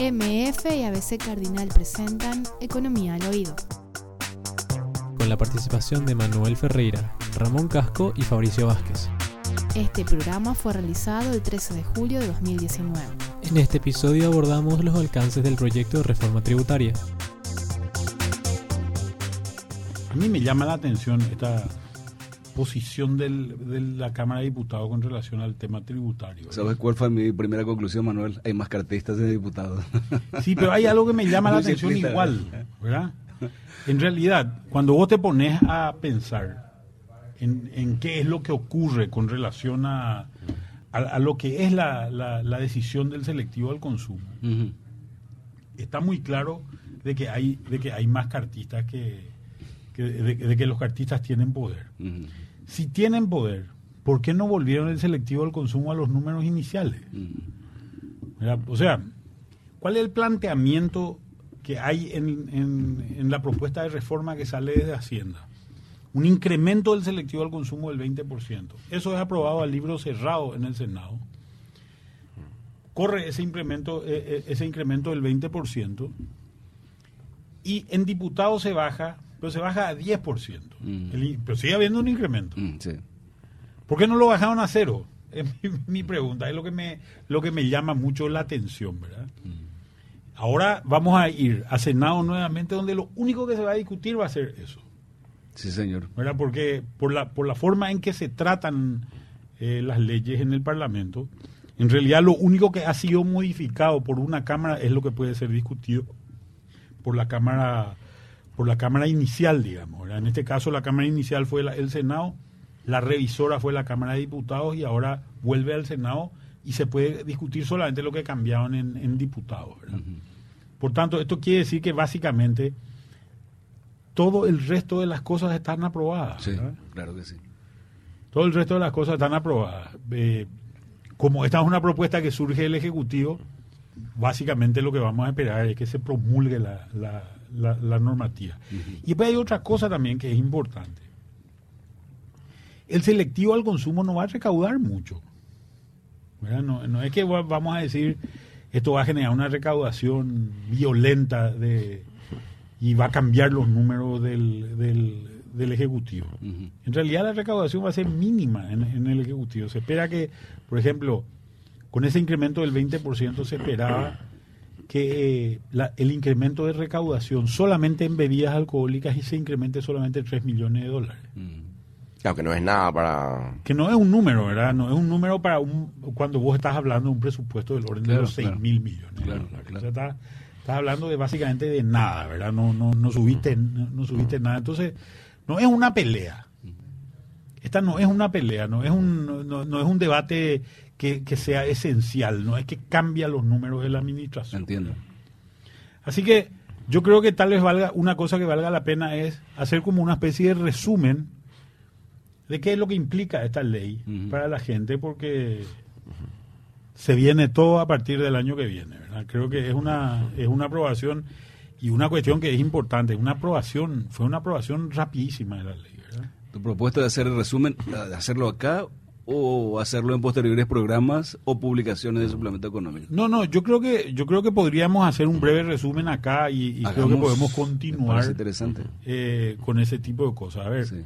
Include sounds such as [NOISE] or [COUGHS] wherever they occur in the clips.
MF y ABC Cardinal presentan Economía al Oído. Con la participación de Manuel Ferreira, Ramón Casco y Fabricio Vázquez. Este programa fue realizado el 13 de julio de 2019. En este episodio abordamos los alcances del proyecto de reforma tributaria. A mí me llama la atención esta posición del, de la Cámara de Diputados con relación al tema tributario. ¿Sabes cuál fue mi primera conclusión, Manuel? Hay más cartistas de diputados. [LAUGHS] Sí, pero hay algo que me llama la atención simplista, igual. ¿verdad? En realidad, cuando vos te pones a pensar en, en qué es lo que ocurre con relación a, a, a lo que es la, la- la decisión del selectivo al consumo, está muy claro de que hay, de que hay más cartistas que, que- de, de que los cartistas tienen poder. Ujú. Si tienen poder, ¿por qué no volvieron el selectivo al consumo a los números iniciales? ¿Verdad? O sea, ¿cuál es el planteamiento que hay en, en- en la propuesta de reforma que sale desde Hacienda? Un incremento del selectivo al consumo del 20%. Eso es aprobado al libro cerrado en el Senado. Corre ese incremento, eh, eh, ese incremento del 20%. Y en diputados se baja, pero se baja a 10%. Mm. El pero sigue habiendo un incremento. Mm, Sí. ¿Por qué no lo bajaron a cero? [LAUGHS] Es mi, mi pregunta, es lo que me lo que me llama mucho la atención, ¿verdad? Ahora vamos a ir a Senado nuevamente, donde lo único que se va a discutir va a ser eso, Sí, señor. ¿verdad? Porque por la por la forma en que se tratan eh, las leyes en el Parlamento, en realidad lo único que ha sido modificado por una cámara es lo que puede ser discutido por la cámara por la cámara inicial, digamos. ¿verdad? En este caso la cámara inicial fue la- el Senado, la revisora fue la Cámara de Diputados y ahora vuelve al Senado y se puede discutir solamente lo que cambiaron en, en diputados. ¿verdad? Por tanto, esto quiere decir que básicamente todo el resto de las cosas están aprobadas. Sí, ¿verdad? claro que sí. Todo el resto de las cosas están aprobadas. Eh, como esta es una propuesta que surge del Ejecutivo, básicamente lo que vamos a esperar es que se promulgue la, la- la- la normativa. Y después hay otra cosa también que es importante. El selectivo al consumo no va a recaudar mucho. No, no es que va- vamos a decir esto va a generar una recaudación violenta de, y va a cambiar los números del, del, del Ejecutivo. En realidad la recaudación va a ser mínima en, en el Ejecutivo. Se espera que, por ejemplo, con ese incremento del 20% se esperaba que eh, la- el incremento de recaudación solamente en bebidas alcohólicas y se incremente solamente 3 millones de dólares. Mm. Claro, que no es nada para... Que no es un número, ¿verdad? No es un número para un cuando vos estás hablando de un presupuesto del orden de los 6 claro. mil millones. Claro. O sea, estás, estás hablando de básicamente de nada, ¿verdad? No, no, no subiste, no, no subiste nada. Entonces, no es una pelea. Esta no es una pelea, no es un, no, no es un debate que, que sea esencial, no es que cambia los números de la administración. Entiendo. Así que yo creo que tal vez valga una cosa que valga la pena es hacer como una especie de resumen de qué es lo que implica esta ley para la gente, porque se viene todo a partir del año que viene. ¿verdad? Creo que es una es una aprobación y una cuestión que es importante, una aprobación fue una aprobación rapidísima de la ley. ¿verdad? ¿Tu propuesta de hacer el resumen, de hacerlo acá o hacerlo en posteriores programas o publicaciones de suplemento económico? No, no, yo creo que yo creo que podríamos hacer un breve resumen acá y, y creo que podemos continuar interesante. eh, con ese tipo de cosas. A ver, Sí.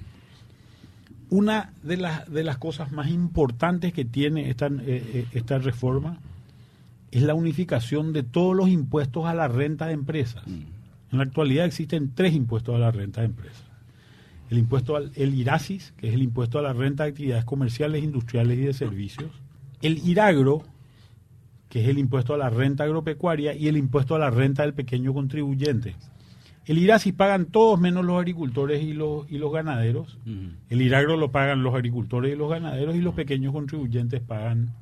una de las, de las cosas más importantes que tiene esta, eh, eh, esta reforma es la unificación de todos los impuestos a la renta de empresas. Mm. En la actualidad existen tres impuestos a la renta de empresas. El impuesto al el IRASIS, que es el impuesto a la renta de actividades comerciales, industriales y de servicios. El IRAGRO, que es el impuesto a la renta agropecuaria, y el impuesto a la renta del pequeño contribuyente. El IRASIS pagan todos menos los agricultores y los, y los ganaderos. El IRAGRO lo pagan los agricultores y los ganaderos y los pequeños contribuyentes pagan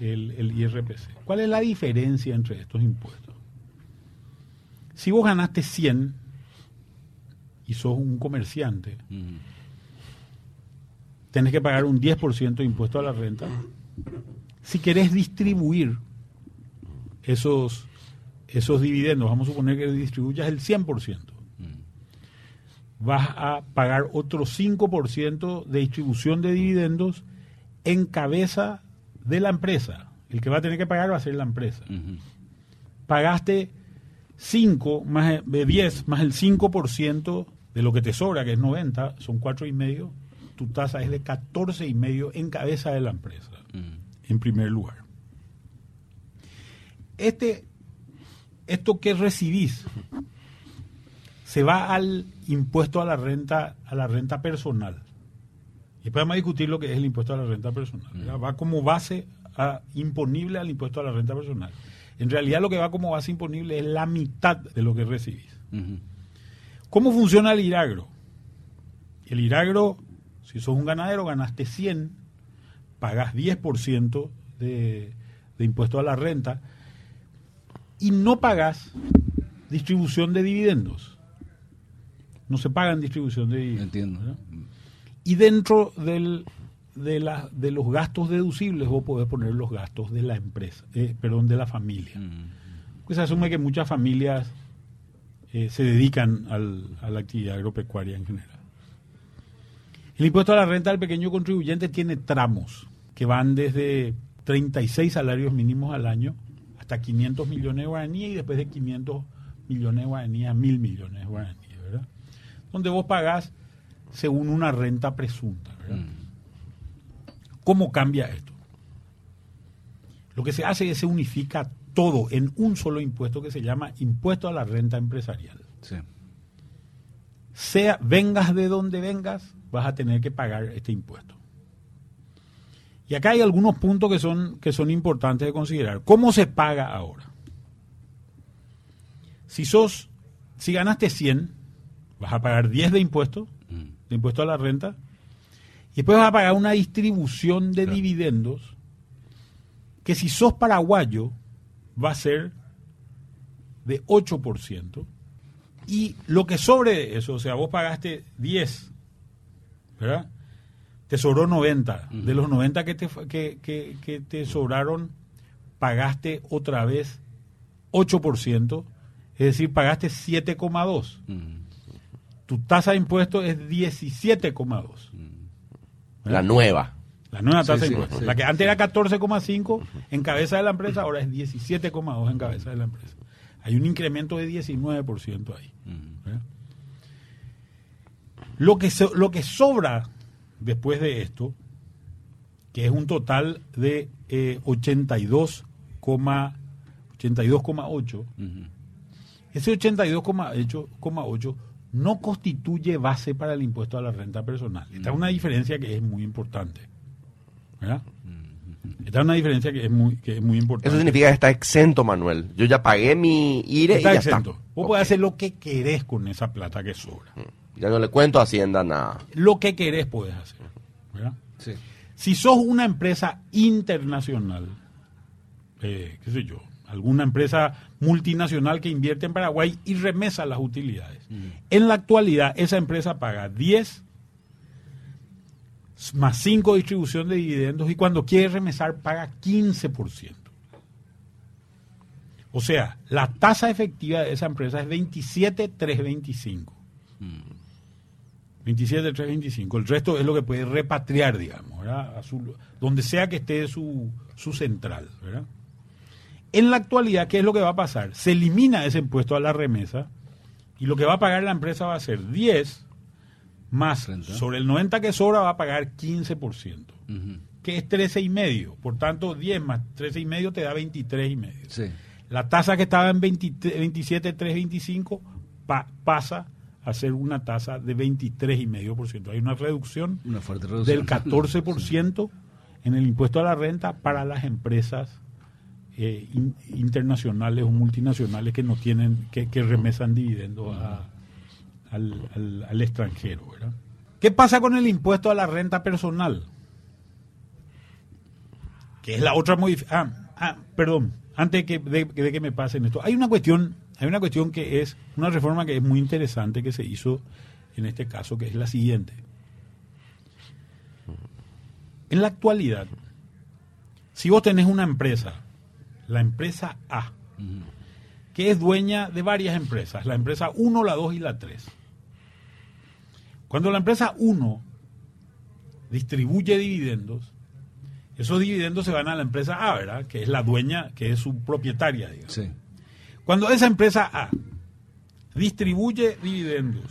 el, el IRPC. ¿Cuál es la diferencia entre estos impuestos? Si vos ganaste 100 y sos un comerciante, Ujú. tenés que pagar un 10% de impuesto a la renta. Si querés distribuir esos, esos dividendos, vamos a suponer que distribuyas el 100%, vas a pagar otro 5% de distribución de dividendos en cabeza de la empresa. El que va a tener que pagar va a ser la empresa. Pagaste 5 más de 10 más el 5% de lo que te sobra, que es 90, son 4,5, tu tasa es de 14,5 en cabeza de la empresa, en primer lugar. Este, esto que recibís se va al impuesto a la renta, a la renta personal. Y a discutir lo que es el impuesto a la renta personal. ¿verdad? Va como base a- imponible al impuesto a la renta personal. En realidad lo que va como base imponible es la mitad de lo que recibís. ¿Cómo funciona el IRAGRO? El IRAGRO, si sos un ganadero, ganaste 100, pagas 10% de, de impuesto a la renta y no pagas distribución de dividendos. No se pagan distribución de dividendos. Entiendo. ¿verdad? Y dentro del, de, la- de los gastos deducibles vos podés poner los gastos de la empresa, eh, perdón, de la familia. Pues se asume que muchas familias eh, se dedican al- a la actividad agropecuaria en general. El impuesto a la renta del pequeño contribuyente tiene tramos que van desde 36 salarios mínimos al año hasta 500 millones de guaraníes y después de 500 millones de guaraníes a 1000 millones de guaraníes, ¿verdad? Donde vos pagás según una renta presunta, ¿verdad? ¿Cómo cambia esto? Lo que se hace es se unifica todo en un solo impuesto que se llama impuesto a la renta empresarial. Sí. Sea vengas de donde vengas, vas a tener que pagar este impuesto. Y acá hay algunos puntos que son, que son importantes de considerar. ¿Cómo se paga ahora? Si sos, si ganaste 100, vas a pagar 10 de impuestos, de impuesto a la renta, y después vas a pagar una distribución de dividendos que si sos paraguayo va a ser de 8%. Y lo que sobre eso, o sea, vos pagaste 10, ¿verdad? Te sobró 90. De los 90 que te, que, que- que te sobraron, pagaste otra vez 8%, es decir, pagaste 7,2. Tu tasa de impuesto es 17,2. La nueva. La nueva tasa sí, de impuestos. sí. La que antes era 14,5 en cabeza de la empresa, ahora es 17,2 en cabeza de la empresa. Hay un incremento de 19% ahí. ¿verdad? Lo que, so- lo que sobra después de esto, que es un total de eh, 82,8, 82,8, ese 82,8 no constituye base para el impuesto a la renta personal. Esta es una diferencia que es muy importante. ¿verdad? Esta es una diferencia que es muy, que es muy importante. Eso significa que está exento, Manuel. Yo ya pagué mi IRE Está y ya exento. está. Vos Ok. podés hacer lo que querés con esa plata que sobra. Ya no le cuento a Hacienda nada. Lo que querés podés hacer. ¿verdad? Sí. Si sos una empresa internacional, eh, qué sé yo, alguna empresa multinacional que invierte en Paraguay y remesa las utilidades, en la actualidad esa empresa paga 10 más 5 distribución de dividendos y cuando quiere remesar paga 15%. O sea, la tasa efectiva de esa empresa es 27,325. 27,325. El resto es lo que puede repatriar, digamos, ¿verdad? A su- donde sea que esté su, su central, ¿verdad? En la actualidad, ¿qué es lo que va a pasar? Se elimina ese impuesto a la remesa y lo que va a pagar la empresa va a ser 10 más Renta. sobre el 90 que sobra va a pagar 15%, Ujú. que es 13 y medio. Por tanto, 10 más 13 y medio te da 23 y medio. Sí. La tasa que estaba en 27,325 pa- pasa a ser una tasa de 23,5%. Hay una reducción Una fuerte reducción. del [LAUGHS] 14% en el impuesto a la renta para las empresas eh, in- internacionales o multinacionales que no tienen, que, remesan dividendos al- al extranjero. ¿verdad? ¿Qué pasa con el impuesto a la renta personal? Que es la otra modificación. Ah, ah, perdón, antes de que, de, de que me pasen esto. Hay una cuestión, hay una cuestión que es una reforma que es muy interesante que se hizo en este caso, que es la siguiente. En la actualidad, si vos tenés una empresa, la empresa A, que es dueña de varias empresas, la empresa 1, la 2 y la 3. Cuando la empresa 1 distribuye dividendos, esos dividendos se van a la empresa A, ¿verdad? Que es la dueña, que es su propietaria, digamos. Sí. Cuando esa empresa A distribuye dividendos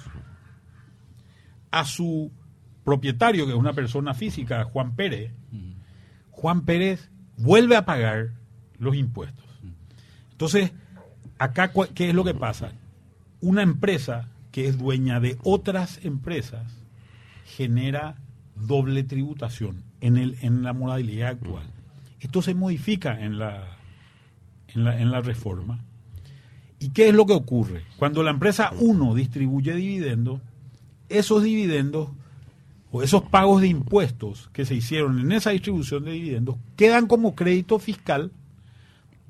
a su propietario, que es una persona física, Juan Pérez, Juan Pérez vuelve a pagar los impuestos. Entonces, acá, ¿qué es lo que pasa? Una empresa que es dueña de otras empresas genera doble tributación en, el, en la modalidad actual. Esto se modifica en la, en la, en la reforma. ¿Y qué es lo que ocurre? Cuando la empresa 1 distribuye dividendos, esos dividendos o esos pagos de impuestos que se hicieron en esa distribución de dividendos quedan como crédito fiscal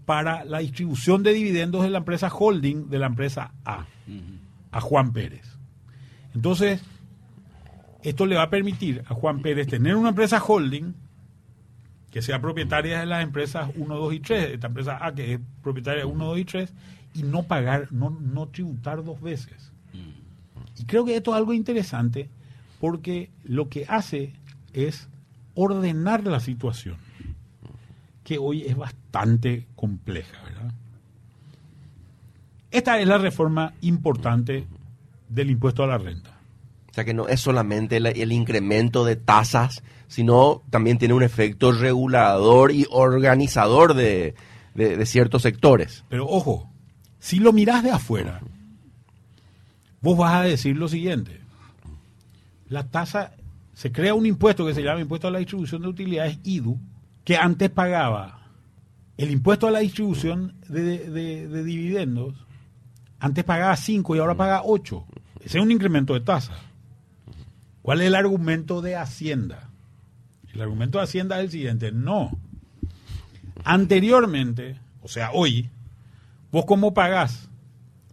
para la distribución de dividendos de la empresa holding de la empresa A, a Juan Pérez. Entonces, esto le va a permitir a Juan Pérez tener una empresa holding que sea propietaria de las empresas 1, 2 y 3, esta empresa A que es propietaria de 1, 2 y 3, y no pagar, no, no tributar dos veces. Y creo que esto es algo interesante porque lo que hace es ordenar la situación, que hoy es bastante compleja, ¿verdad? Esta es la reforma importante del impuesto a la renta. O sea que no es solamente el, el incremento de tasas, sino también tiene un efecto regulador y organizador de, de- de ciertos sectores. Pero ojo, si lo mirás de afuera, vos vas a decir lo siguiente. La tasa, se crea un impuesto que se llama impuesto a la distribución de utilidades IDU, que antes pagaba el impuesto a la distribución de, de- de dividendos, antes pagaba 5 y ahora paga 8. Ese es un incremento de tasa. ¿Cuál es el argumento de Hacienda? El argumento de Hacienda es el siguiente. No. Anteriormente, o sea, hoy, vos cómo pagás?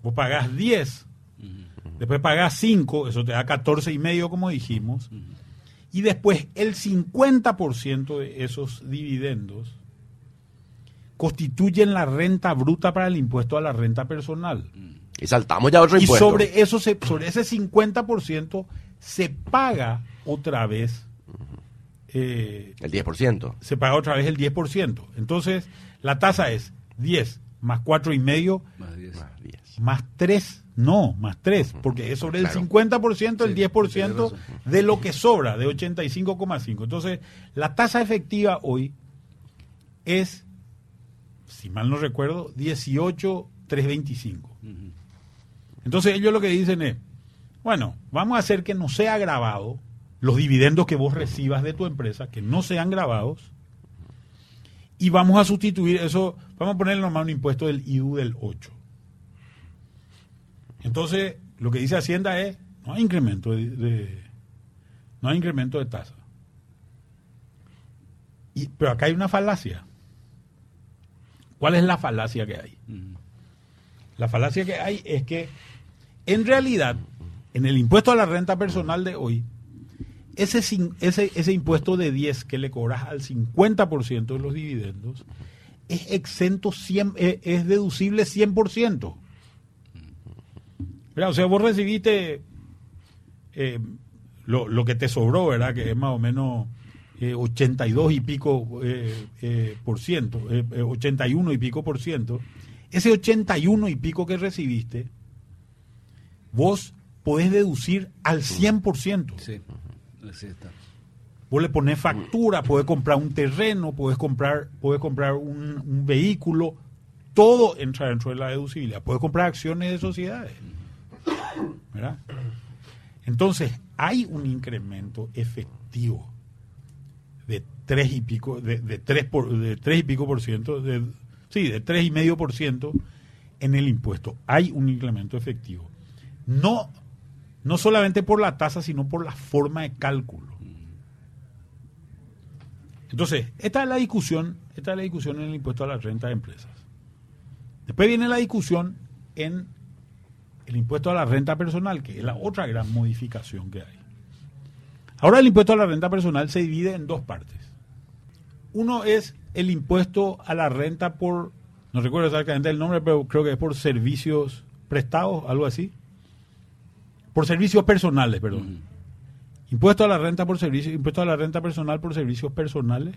Vos pagás 10, después pagás 5, eso te da 14 y medio como dijimos, y después el 50% de esos dividendos constituyen la renta bruta para el impuesto a la renta personal. Y saltamos ya a otro Y impuesto. sobre eso, se, sobre ese 50% se paga otra vez eh, El 10%. se paga otra vez el 10%. Entonces, la tasa es 10 más 4 y medio Más 10. Más 10. más 3, no, más 3, porque es sobre el Claro. 50%, el Sí, 10% tienes razón. de lo que sobra, de 85,5. Entonces, la tasa efectiva hoy es, si mal no recuerdo, 18,325. Entonces, ellos lo que dicen es, bueno, vamos a hacer que no sea grabado los dividendos que vos recibas de tu empresa, que no sean grabados, y vamos a sustituir eso, vamos a ponerle nomás un impuesto del IU del 8. Entonces, lo que dice Hacienda es, no hay incremento de, de- no hay incremento de tasa. Y, pero acá hay una falacia. ¿Cuál es la falacia que hay? La falacia que hay es que, en realidad, en el impuesto a la renta personal de hoy, ese, ese, ese impuesto de 10 que le cobras al 50% de los dividendos es exento, 100, eh, es deducible 100%. Mira, o sea, vos recibiste eh, lo, lo que te sobró, ¿verdad? Que es más o menos eh, 82 y pico eh, eh, por ciento, eh, eh, 81 y pico por ciento. Ese 81 y pico que recibiste, vos podés deducir al 100%. Sí, así está. Vos le pones factura, puedes comprar un terreno, puedes comprar, comprar un, un vehículo, todo entra dentro de la deducibilidad. Puedes comprar acciones de sociedades. ¿Verdad? Entonces, hay un incremento efectivo de tres y pico, de, de tres por, de tres y pico por ciento, de, sí, de tres y medio por ciento en el impuesto. Hay un incremento efectivo. No, no solamente por la tasa, sino por la forma de cálculo. Entonces, esta es la discusión, esta es la discusión en el impuesto a la renta de empresas. Después viene la discusión en el impuesto a la renta personal, que es la otra gran modificación que hay. Ahora el impuesto a la renta personal se divide en dos partes. Uno es el impuesto a la renta por, no recuerdo exactamente el nombre, pero creo que es por servicios prestados, algo así. Por servicios personales, perdón. Impuesto a la renta por servicios, impuesto a la renta personal por servicios personales.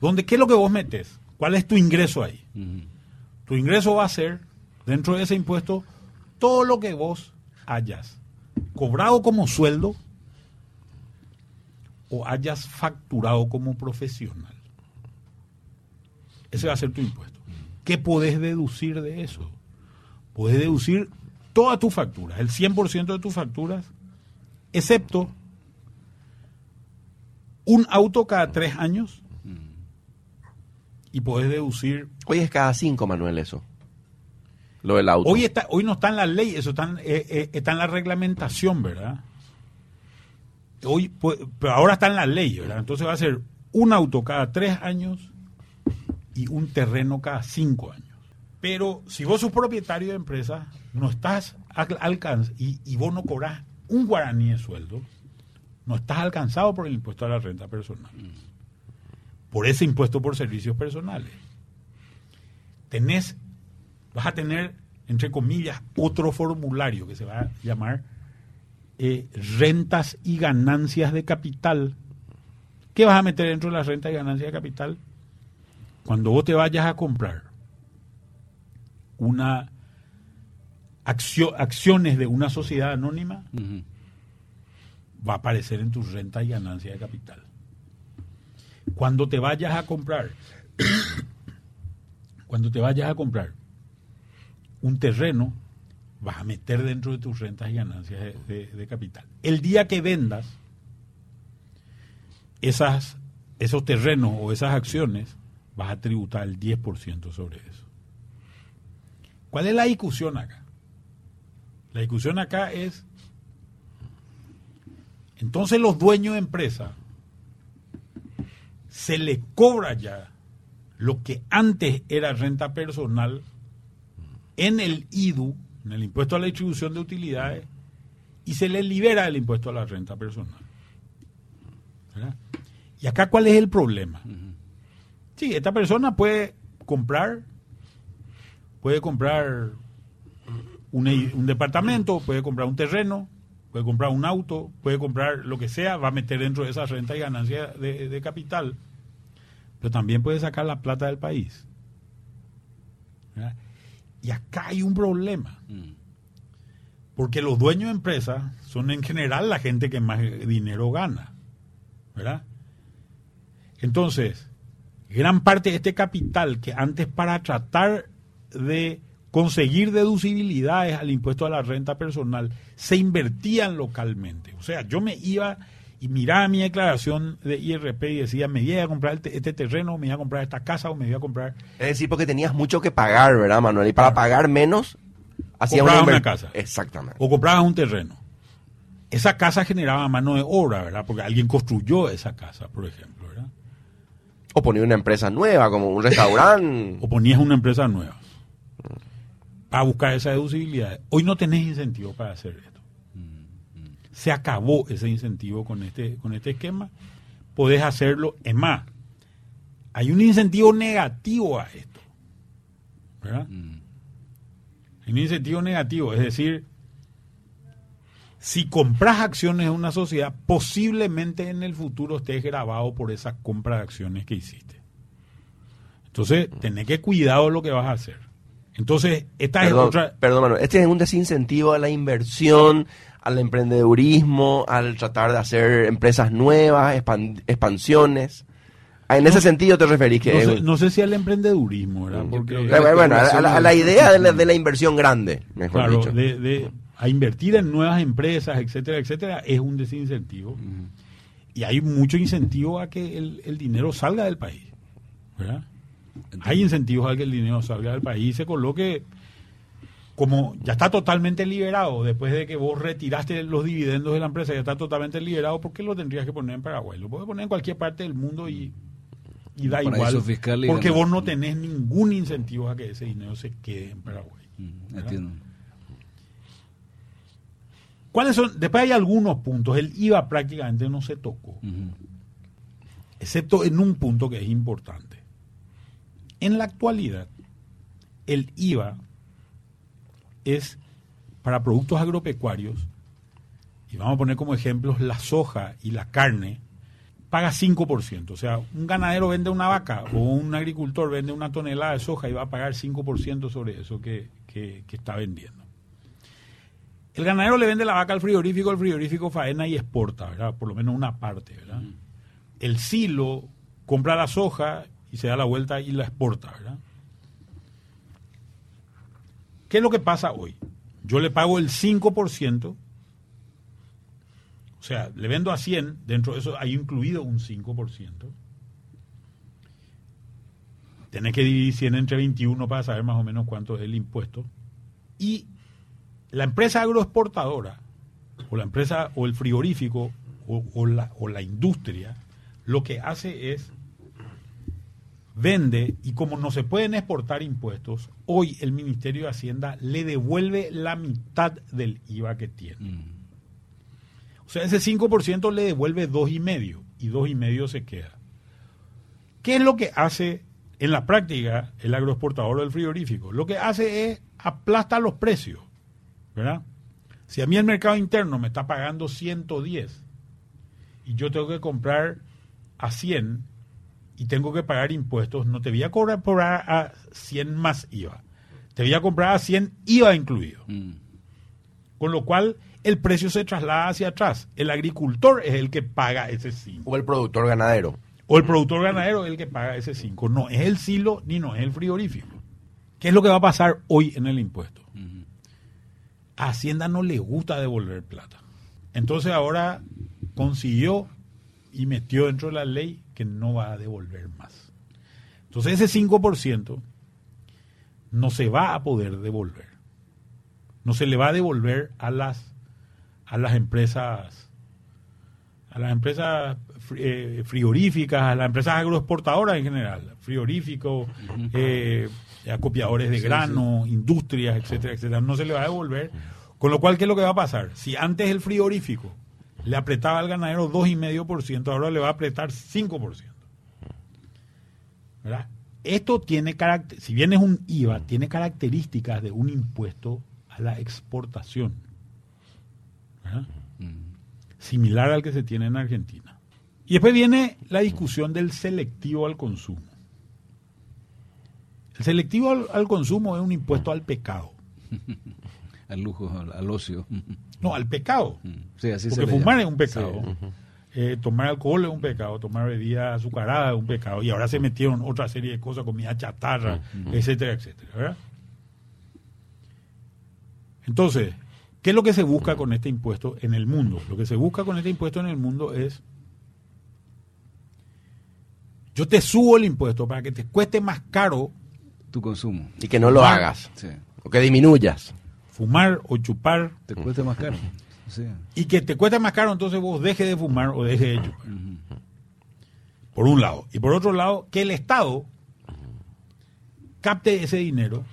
Donde, ¿qué es lo que vos metes? ¿Cuál es tu ingreso ahí? Tu ingreso va a ser, dentro de ese impuesto, todo lo que vos hayas cobrado como sueldo o hayas facturado como profesional. Ese va a ser tu impuesto. ¿Qué podés deducir de eso? Puedes deducir toda tu factura, el 100% de tus facturas, excepto un auto cada tres años y podés deducir... Hoy es cada cinco, Manuel, eso. Lo del auto. Hoy, está, hoy no está en la ley, eso está en, eh, eh, está en la reglamentación, ¿verdad? Hoy, pero ahora está en la ley, ¿verdad? Entonces va a ser un auto cada tres años y un terreno cada cinco años. Pero si vos sos propietario de empresa, no estás al alcance y, y vos no cobras un guaraní de sueldo, no estás alcanzado por el impuesto a la renta personal. Por ese impuesto por servicios personales. Tenés, vas a tener, entre comillas, otro formulario que se va a llamar eh, rentas y ganancias de capital. ¿Qué vas a meter dentro de las rentas y ganancias de capital? Cuando vos te vayas a comprar una accio- acciones de una sociedad anónima, va a aparecer en tus rentas y ganancias de capital. Cuando te vayas a comprar, [COUGHS] cuando te vayas a comprar un terreno, vas a meter dentro de tus rentas y ganancias de, capital. El día que vendas esas, esos terrenos o esas acciones, vas a tributar el 10% sobre eso. ¿Cuál es la discusión acá? La discusión acá es entonces los dueños de empresa se le cobra ya lo que antes era renta personal en el IDU, en el impuesto a la distribución de utilidades, y se le libera el impuesto a la renta personal. ¿Verdad? ¿Y acá cuál es el problema? Sí, esta persona puede comprar, puede comprar un, un departamento, puede comprar un terreno, puede comprar un auto, puede comprar lo que sea, va a meter dentro de esa renta y ganancia de, de capital, pero también puede sacar la plata del país. Y acá hay un problema, Mm. porque los dueños de empresas son en general la gente que más dinero gana, ¿verdad? Entonces, gran parte de este capital que antes para tratar de conseguir deducibilidades al impuesto a la renta personal se invertían localmente. O sea, yo me iba y miraba mi declaración de IRP y decía, me iba a comprar este, este terreno, me iba a comprar esta casa o me iba a comprar... Es decir, porque tenías mucho que pagar, ¿verdad, Manuel? Y para pagar menos, hacías inver- una casa. Exactamente. o comprabas un terreno. Esa casa generaba mano de obra, ¿verdad? Porque alguien construyó esa casa, por ejemplo, ¿verdad? O poner una empresa nueva, como un restaurante. [LAUGHS] o ponías una empresa nueva para buscar esa deducibilidad. Hoy no tenés incentivo para hacer esto. Se acabó ese incentivo con este, con este esquema. Podés hacerlo. Es más, hay un incentivo negativo a esto. ¿Verdad? Hay un incentivo negativo. Es decir, si compras acciones de una sociedad, posiblemente en el futuro estés grabado por esa compra de acciones que hiciste. Entonces, tenés que cuidado lo que vas a hacer. Entonces, esta es otra... perdón, Manuel. Este es un desincentivo a la inversión, al emprendedurismo, al tratar de hacer empresas nuevas, expan- expansiones. En ese sentido te referís que... No sé, no sé si al emprendedurismo, ¿verdad? Yo Porque, Eh, bueno, a, la, a la idea de la, de la inversión grande, mejor claro, dicho. de, de- a invertir en nuevas empresas, etcétera, etcétera, es un desincentivo. Y hay mucho incentivo a que el, el dinero salga del país. ¿verdad? Hay incentivos a que el dinero salga del país y se coloque como ya está totalmente liberado después de que vos retiraste los dividendos de la empresa, ya está totalmente liberado, ¿por qué lo tendrías que poner en Paraguay? Lo puedes poner en cualquier parte del mundo y, y da igual. fiscal y porque vos no tenés ningún incentivo a que ese dinero se quede en Paraguay. Mm, Entiendo. ¿Cuáles son? Después hay algunos puntos. El IVA prácticamente no se tocó, excepto en un punto que es importante. En la actualidad, el IVA es para productos agropecuarios, y vamos a poner como ejemplos la soja y la carne, paga 5%. O sea, un ganadero vende una vaca o un agricultor vende una tonelada de soja y va a pagar 5% sobre eso que, que- que está vendiendo. El ganadero le vende la vaca al frigorífico, el frigorífico faena y exporta, ¿verdad? Por lo menos una parte, ¿verdad? El silo compra la soja y se da la vuelta y la exporta, ¿verdad? ¿Qué es lo que pasa hoy? Yo le pago el 5%, o sea, le vendo a 100, dentro de eso hay incluido un 5%. Tenés que dividir 100 entre 21 para saber más o menos cuánto es el impuesto. Y la empresa agroexportadora, o la empresa, o el frigorífico, o, la, o la industria, lo que hace es vende y como no se pueden exportar impuestos, hoy el Ministerio de Hacienda le devuelve la mitad del IVA que tiene. Mm. O sea, ese 5% le devuelve dos y medio y dos y medio se queda. ¿Qué es lo que hace en la práctica el agroexportador del frigorífico? Lo que hace es aplasta los precios, ¿verdad? Si a mí el mercado interno me está pagando 110 y yo tengo que comprar a 100 y tengo que pagar impuestos, no te voy a cobrar por a, a 100 más IVA. Te voy a comprar a 100 IVA incluido. Mm. Con lo cual el precio se traslada hacia atrás. El agricultor es el que paga ese 5. O el productor ganadero. O el productor ganadero es el que paga ese 5. No es el silo ni no es el frigorífico. ¿Qué es lo que va a pasar hoy en el impuesto? A Hacienda no le gusta devolver plata. Entonces ahora consiguió y metió dentro de la ley que no va a devolver más. Entonces ese 5% no se va a poder devolver. No se le va a devolver a las a las empresas a las empresas eh, frigoríficas, a las empresas agroexportadoras en general, frigoríficos, eh, acopiadores de grano, industrias, etcétera, etcétera. No se le va a devolver. Con lo cual, ¿qué es lo que va a pasar? Si antes el frigorífico le apretaba al ganadero 2,5%, ahora le va a apretar 5%. ¿Verdad? Esto tiene carácter, si bien es un IVA, tiene características de un impuesto a la exportación. ¿verdad? Mm. similar al que se tiene en Argentina. Y después viene la discusión del selectivo al consumo. El selectivo al, al consumo es un impuesto al pecado. [LAUGHS] Al lujo, al, al ocio. No, al pecado. Mm. Sí, así Porque se fumar llama. es un pecado. Sí. Eh, tomar alcohol es un pecado, tomar bebida azucarada es un pecado. Y ahora se metieron otra serie de cosas, comida chatarra, etcétera, etcétera. ¿verdad? Entonces, ¿qué es lo que se busca con este impuesto en el mundo? Lo que se busca con este impuesto en el mundo es, yo te subo el impuesto para que te cueste más caro Tu consumo. Y que no lo Ah. hagas. Sí. O que disminuyas. Fumar o chupar Te cuesta más caro. Sí. y que te cueste más caro, entonces vos dejes de fumar o dejes de chupar. Por un lado. Y por otro lado, que el Estado capte ese dinero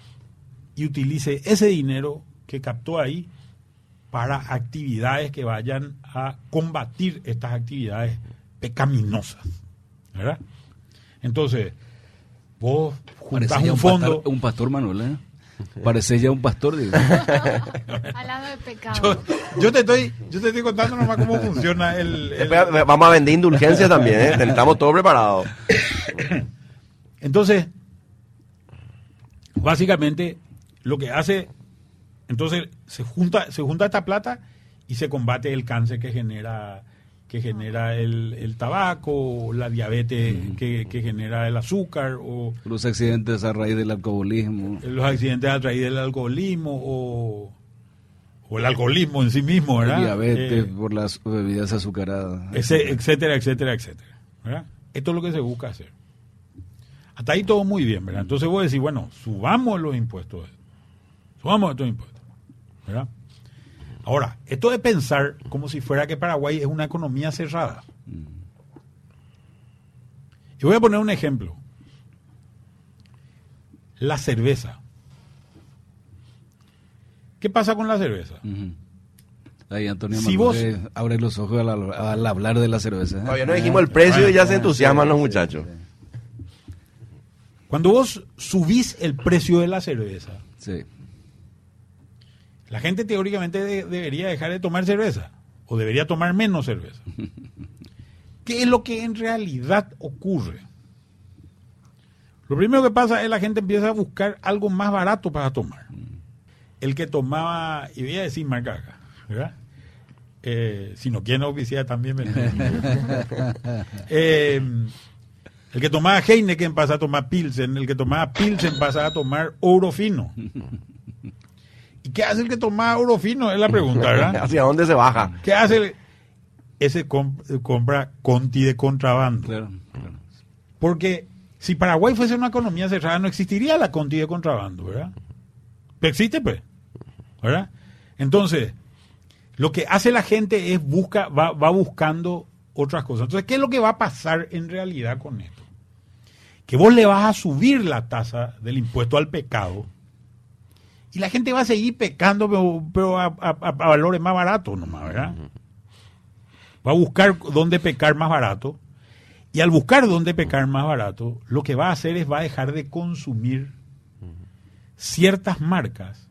y utilice ese dinero que captó ahí para actividades que vayan a combatir estas actividades pecaminosas. ¿Verdad? Entonces, vos juntás un, fondo. pastor, un pastor Manuel, ¿eh? [LAUGHS] Parece ya un pastor. digo. Hablando de pecado. Yo, yo te estoy, yo te estoy contando nomás cómo funciona el, el- Espera, Vamos a vender indulgencias [LAUGHS] también, ¿eh? Estamos todos preparados. [COUGHS] Entonces, básicamente, lo que hace, entonces se junta, se junta esta plata y se combate el cáncer que genera que genera el, el tabaco, la diabetes que, que genera el azúcar, o Los accidentes a raíz del alcoholismo. los accidentes a raíz del alcoholismo, o, o el alcoholismo en sí mismo, ¿verdad? Diabetes Eh, por las bebidas azucaradas. ese- etcétera, etcétera, etcétera. ¿verdad? Esto es lo que se busca hacer. Hasta ahí todo muy bien, ¿verdad? Entonces voy a decir, bueno, subamos los impuestos. Subamos estos impuestos. ¿verdad? Ahora, esto de pensar como si fuera que Paraguay es una economía cerrada. Y voy a poner un ejemplo. La cerveza. ¿Qué pasa con la cerveza? Ahí Antonio Si vos- eh, abre los ojos al, al hablar de la cerveza. ¿eh? Todavía no dijimos el precio y ya se entusiasman los muchachos. Cuando vos subís el precio de la cerveza, Sí. La gente teóricamente de- debería dejar de tomar cerveza o debería tomar menos cerveza. [LAUGHS] ¿Qué es lo que en realidad ocurre? Lo primero que pasa es la gente empieza a buscar algo más barato para tomar. El que tomaba, y voy a decir marca acá, ¿verdad? Eh, si no quieren oficiar también me [LAUGHS] eh, El que tomaba Heineken pasa a tomar Pilsen, el que tomaba Pilsen pasa a tomar oro fino. [LAUGHS] ¿Y qué hace el que tomaba oro fino? Es la pregunta, ¿verdad? [LAUGHS] ¿Hacia dónde se baja? ¿Qué hace el- ese com- compra Conti de contrabando? Claro, claro. Porque si Paraguay fuese una economía cerrada, no existiría la Conti de contrabando, ¿verdad? Pero existe, pues, ¿verdad? Entonces, lo que hace la gente es busca, va, va buscando otras cosas. Entonces, ¿qué es lo que va a pasar en realidad con esto? Que vos le vas a subir la tasa del impuesto al pecado y la gente va a seguir pecando, pero, pero a, a- a valores más baratos nomás, ¿verdad? Va a buscar dónde pecar más barato. Y al buscar dónde pecar más barato, lo que va a hacer es va a dejar de consumir ciertas marcas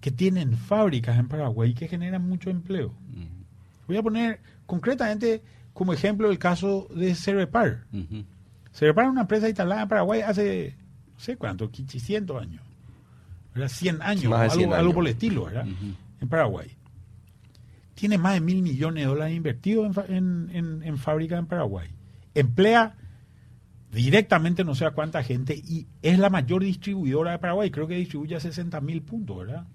que tienen fábricas en Paraguay y que generan mucho empleo. Voy a poner concretamente como ejemplo el caso de Cerepar. Ujú. Cerepar es una empresa instalada en Paraguay hace, no sé cuánto, 500 años. ¿Verdad? 100 años, Más de algo, 100 algo años. por el estilo, ¿verdad? En Paraguay. Tiene más de mil millones de dólares invertidos en, en, en- en fábricas en Paraguay. Emplea directamente no sé a cuánta gente y es la mayor distribuidora de Paraguay. Creo que distribuye a 60 mil puntos, ¿verdad?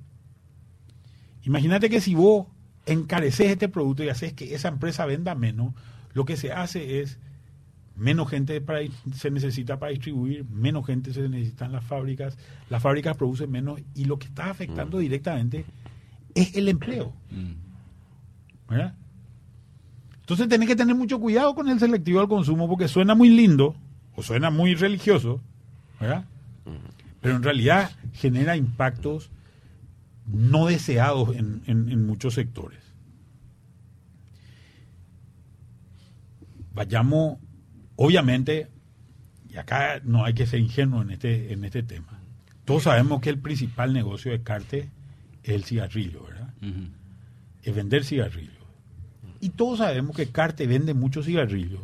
Imagínate que si vos encareces este producto y haces que esa empresa venda menos, lo que se hace es menos gente para, se necesita para distribuir, menos gente se necesita en las fábricas, las fábricas producen menos y lo que está afectando directamente es el empleo. Mm. ¿verdad? Entonces tenés que tener mucho cuidado con el selectivo al consumo porque suena muy lindo o suena muy religioso, ¿verdad? Pero en realidad genera impactos no deseados en, en- en muchos sectores. Vayamos, obviamente, y acá no hay que ser ingenuo en este, en este tema. Todos sabemos que el principal negocio de Carte es el cigarrillo, ¿verdad? Es vender cigarrillos. Y todos sabemos que Carte vende muchos cigarrillos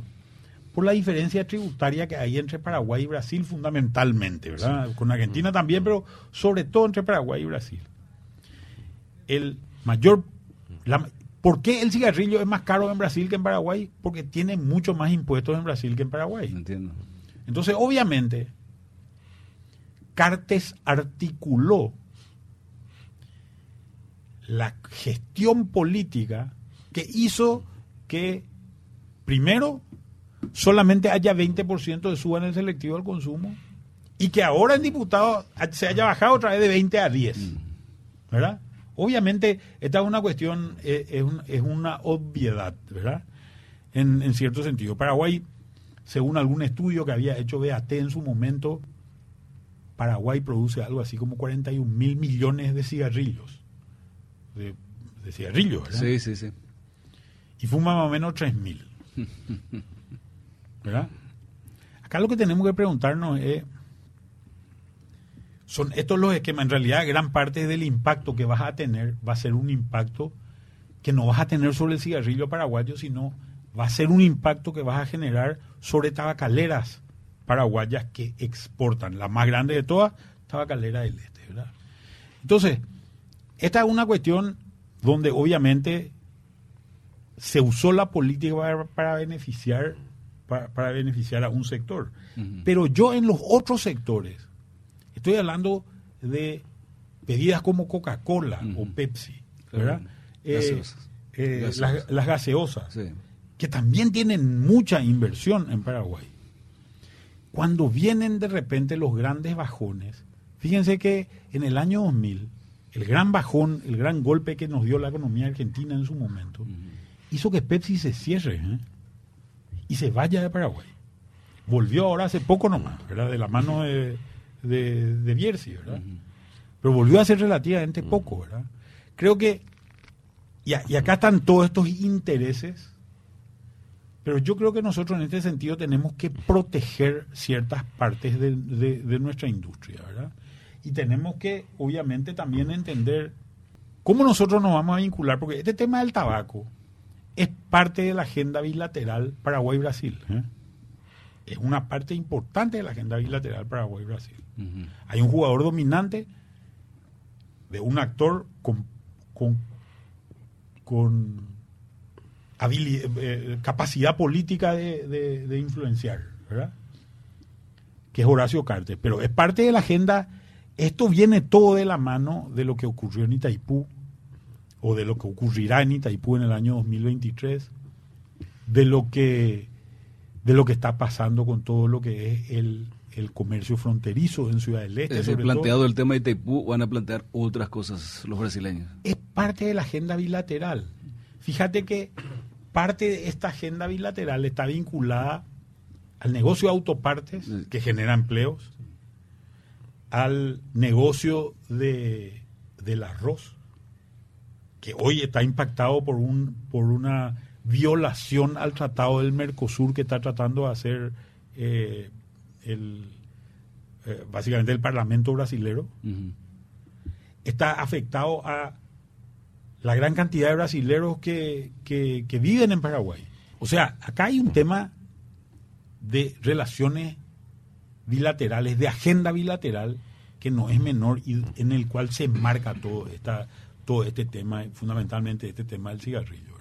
por la diferencia tributaria que hay entre Paraguay y Brasil fundamentalmente, ¿verdad? Con Argentina también, pero sobre todo entre Paraguay y Brasil. El mayor... la- ¿Por qué el cigarrillo es más caro en Brasil que en Paraguay? Porque tiene mucho más impuestos en Brasil que en Paraguay. Entiendo. Entonces, obviamente, Cartes articuló la gestión política que hizo que, primero, solamente haya 20% de suba en el selectivo al consumo y que ahora en diputado se haya bajado otra vez de 20 a 10. ¿Verdad? Obviamente, esta es una cuestión, eh, es, un- es una obviedad, ¿verdad? En, en cierto sentido. Paraguay, según algún estudio que había hecho BAT en su momento, Paraguay produce algo así como 41 mil millones de cigarrillos. De, de cigarrillos, ¿verdad? Sí, sí, sí. y fuma más o menos 3 mil. [LAUGHS] ¿Verdad? Acá lo que tenemos que preguntarnos es, son estos los esquemas, en realidad gran parte del impacto que vas a tener va a ser un impacto que no vas a tener sobre el cigarrillo paraguayo, sino va a ser un impacto que vas a generar sobre tabacaleras paraguayas que exportan. La más grande de todas, tabacalera del este, ¿verdad? Entonces, esta es una cuestión donde obviamente se usó la política para, para beneficiar para, para beneficiar a un sector. Pero yo en los otros sectores, estoy hablando de bebidas como Coca-Cola o. Pepsi. ¿verdad? Eh, Gaseosas. eh, Gaseosas. Las, las gaseosas, Sí. que también tienen mucha inversión en Paraguay. Cuando vienen de repente los grandes bajones, fíjense que en el año 2000, el gran bajón, el gran golpe que nos dio la economía argentina en su momento, hizo que Pepsi se cierre ¿eh? y se vaya de Paraguay. Volvió ahora hace poco nomás, ¿verdad? De la mano de, de, de Bierzi, ¿verdad? Pero volvió a hacer relativamente poco, ¿verdad? Creo que, y, a- y acá están todos estos intereses, pero yo creo que nosotros en este sentido tenemos que proteger ciertas partes de, de- de nuestra industria, ¿verdad? Y tenemos que, obviamente, también entender cómo nosotros nos vamos a vincular, porque este tema del tabaco es parte de la agenda bilateral Paraguay-Brasil. ¿eh? Es una parte importante de la agenda bilateral Paraguay-Brasil. Ujú. Hay un jugador dominante de un actor con, con, con habili- eh, capacidad política de, de- de influenciar, ¿verdad? Que es Horacio Cartes. Pero es parte de la agenda. Esto viene todo de la mano de lo que ocurrió en Itaipú o de lo que ocurrirá en Itaipú en el año 2023, de lo que de lo que está pasando con todo lo que es el, el comercio fronterizo en Ciudad del Este. Es todo. planteado el tema de Itaipú, van a plantear otras cosas los brasileños. es parte de la agenda bilateral. Fíjate que parte de esta agenda bilateral está vinculada al negocio de autopartes, que genera empleos, al negocio de, del arroz, que hoy está impactado por, un, por una violación al tratado del Mercosur que está tratando de hacer eh, el, eh, básicamente el Parlamento brasilero Ujú. está afectado a la gran cantidad de brasileros que, que- que viven en Paraguay. O sea, acá hay un tema de relaciones bilaterales, de agenda bilateral, que no es menor y en el cual se enmarca todo, esta, todo este tema, fundamentalmente este tema del cigarrillo.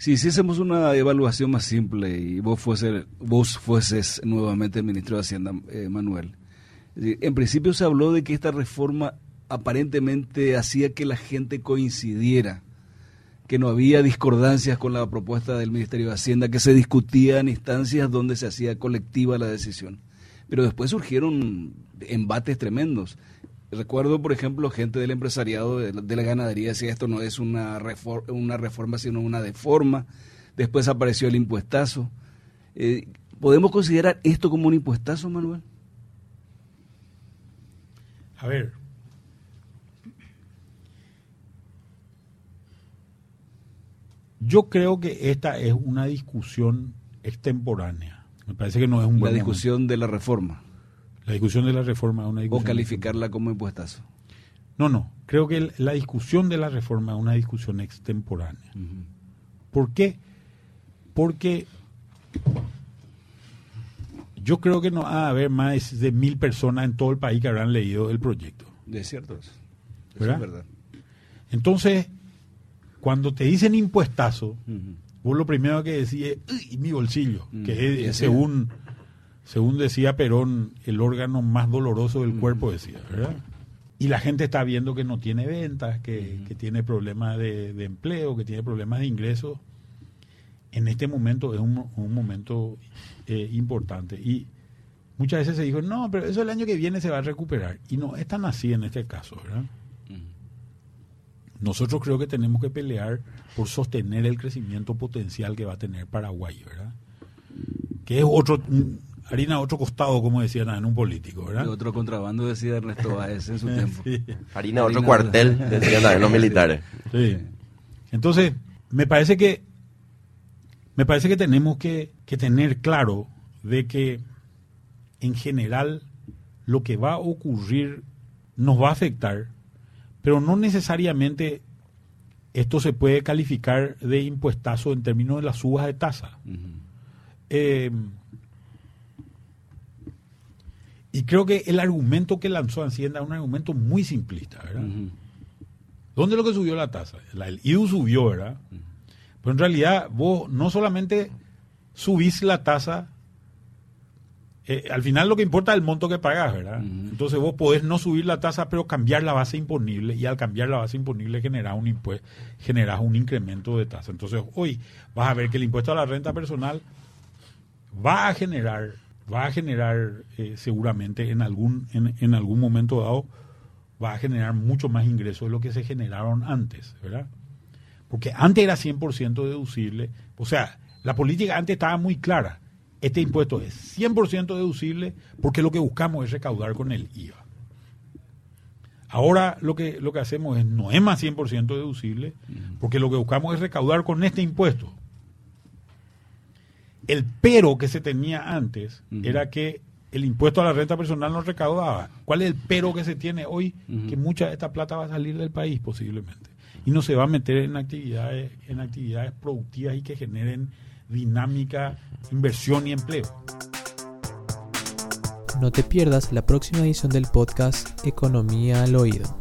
Si hiciésemos una evaluación más simple y vos, fuese, vos fueses nuevamente el ministro de Hacienda, eh, Manuel, en principio se habló de que esta reforma aparentemente hacía que la gente coincidiera, que no había discordancias con la propuesta del Ministerio de Hacienda, que se discutía en instancias donde se hacía colectiva la decisión. Pero después surgieron embates tremendos. Recuerdo, por ejemplo, gente del empresariado, de la, de la ganadería, decía esto no es una, refor- una reforma, sino una deforma. Después apareció el impuestazo. Eh, ¿Podemos considerar esto como un impuestazo, Manuel? A ver. Yo creo que esta es una discusión extemporánea. Me parece que no es un La buen discusión de la reforma. La discusión de la reforma es una O discusión. calificarla como impuestazo. No, no. Creo que el- la discusión de la reforma es una discusión extemporánea. ¿Por qué? Porque yo creo que no va a haber más de mil personas en todo el país que habrán leído el proyecto. Es cierto eso. ¿Verdad? es verdad. Entonces, cuando te dicen impuestazo, Ujú. vos lo primero que decís es "Uy, mi bolsillo, que es, según, según decía Perón, el órgano más doloroso del Mm. cuerpo, decía, ¿verdad? Y la gente está viendo que no tiene ventas, que, Mm. que tiene problemas de, de empleo, que tiene problemas de ingresos. En este momento es un, un momento eh, importante. Y muchas veces se dijo, no, pero eso el año que viene se va a recuperar. Y no es tan así en este caso, ¿verdad? Ujú. Nosotros creo que tenemos que pelear por sostener el crecimiento potencial que va a tener Paraguay, ¿verdad? Que es otro, un- harina otro costado, como decían en un político, Y ¿verdad? otro contrabando decía Ernesto Báez en su [LAUGHS] tiempo. Sí, Harina, otro Harina, cuartel, [LAUGHS] ¿verdad? decían también los militares. sí. Entonces, me parece que me parece que tenemos que, que tener claro de que en general lo que va a ocurrir nos va a afectar, pero no necesariamente esto se puede calificar de impuestazo en términos de las subas de tasa. Eh, y creo que el argumento que lanzó Hacienda es un argumento muy simplista, ¿verdad? ¿Dónde es lo que subió la tasa? La, el IDU subió, ¿verdad? Pero en realidad vos no solamente subís la tasa, eh, al final lo que importa es el monto que pagás, ¿verdad? Entonces vos podés no subir la tasa, pero cambiar la base imponible y al cambiar la base imponible generás un impuesto, generás un incremento de tasa. Entonces hoy vas a ver que el impuesto a la renta personal va a generar, va a generar eh, seguramente en algún, en, en algún momento dado, va a generar mucho más ingresos de lo que se generaron antes, ¿verdad? Porque antes era 100% deducible. O sea, la política antes estaba muy clara. Este impuesto es 100% deducible porque lo que buscamos es recaudar con el IVA. Ahora lo que, lo que hacemos es no es más 100% deducible porque lo que buscamos es recaudar con este impuesto. El pero que se tenía antes era que el impuesto a la renta personal no recaudaba. ¿Cuál es el pero que se tiene hoy? Que mucha de esta plata va a salir del país posiblemente y no se va a meter en actividades, en actividades productivas y que generen dinámica, inversión y empleo. No te pierdas la próxima edición del podcast Economía al Oído.